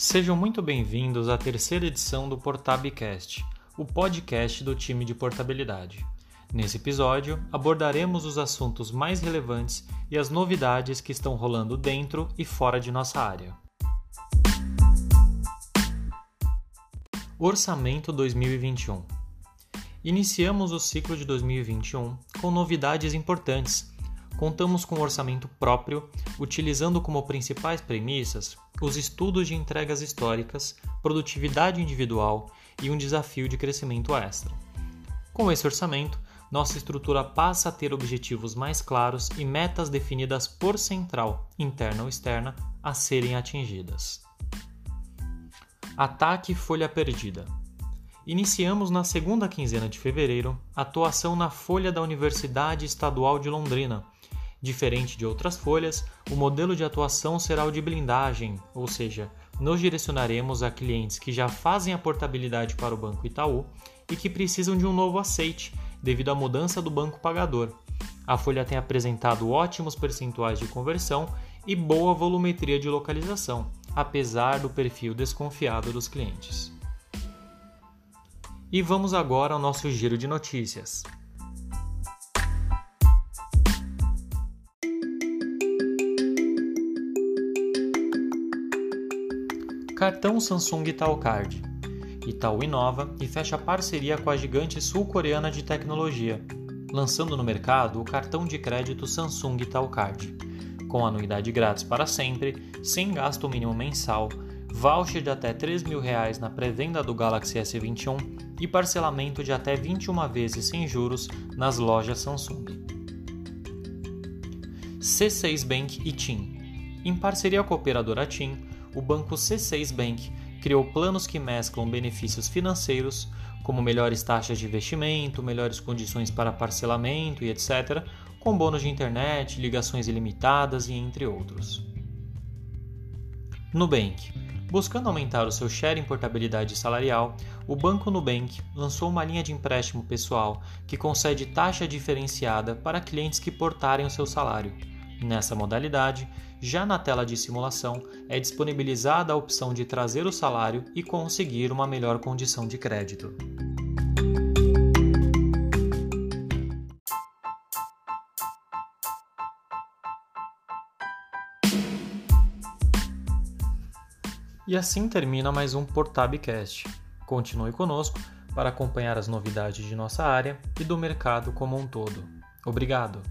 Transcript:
Sejam muito bem-vindos à terceira edição do Portabcast, o podcast do time de portabilidade. Nesse episódio, abordaremos os assuntos mais relevantes e as novidades que estão rolando dentro e fora de nossa área. Orçamento 2021 Iniciamos o ciclo de 2021 com novidades importantes contamos com orçamento próprio, utilizando como principais premissas os estudos de entregas históricas, produtividade individual e um desafio de crescimento extra. Com esse orçamento, nossa estrutura passa a ter objetivos mais claros e metas definidas por central, interna ou externa, a serem atingidas. Ataque Folha Perdida. Iniciamos na segunda quinzena de fevereiro a atuação na Folha da Universidade Estadual de Londrina Diferente de outras folhas, o modelo de atuação será o de blindagem, ou seja, nos direcionaremos a clientes que já fazem a portabilidade para o Banco Itaú e que precisam de um novo aceite devido à mudança do banco pagador. A folha tem apresentado ótimos percentuais de conversão e boa volumetria de localização, apesar do perfil desconfiado dos clientes. E vamos agora ao nosso giro de notícias. Cartão Samsung Itaú Card. Itaú inova e fecha parceria com a gigante sul-coreana de tecnologia, lançando no mercado o cartão de crédito Samsung Itaú Card, com anuidade grátis para sempre, sem gasto mínimo mensal, voucher de até 3 mil reais na pré-venda do Galaxy S21 e parcelamento de até 21 vezes sem juros nas lojas Samsung. C6 Bank e TIM. Em parceria com a operadora TIM, o banco C6 Bank criou planos que mesclam benefícios financeiros, como melhores taxas de investimento, melhores condições para parcelamento e etc., com bônus de internet, ligações ilimitadas e entre outros. Nubank. Buscando aumentar o seu share em portabilidade salarial, o Banco Nubank lançou uma linha de empréstimo pessoal que concede taxa diferenciada para clientes que portarem o seu salário Nessa modalidade, já na tela de simulação é disponibilizada a opção de trazer o salário e conseguir uma melhor condição de crédito. E assim termina mais um Portabcast. Continue conosco para acompanhar as novidades de nossa área e do mercado como um todo. Obrigado!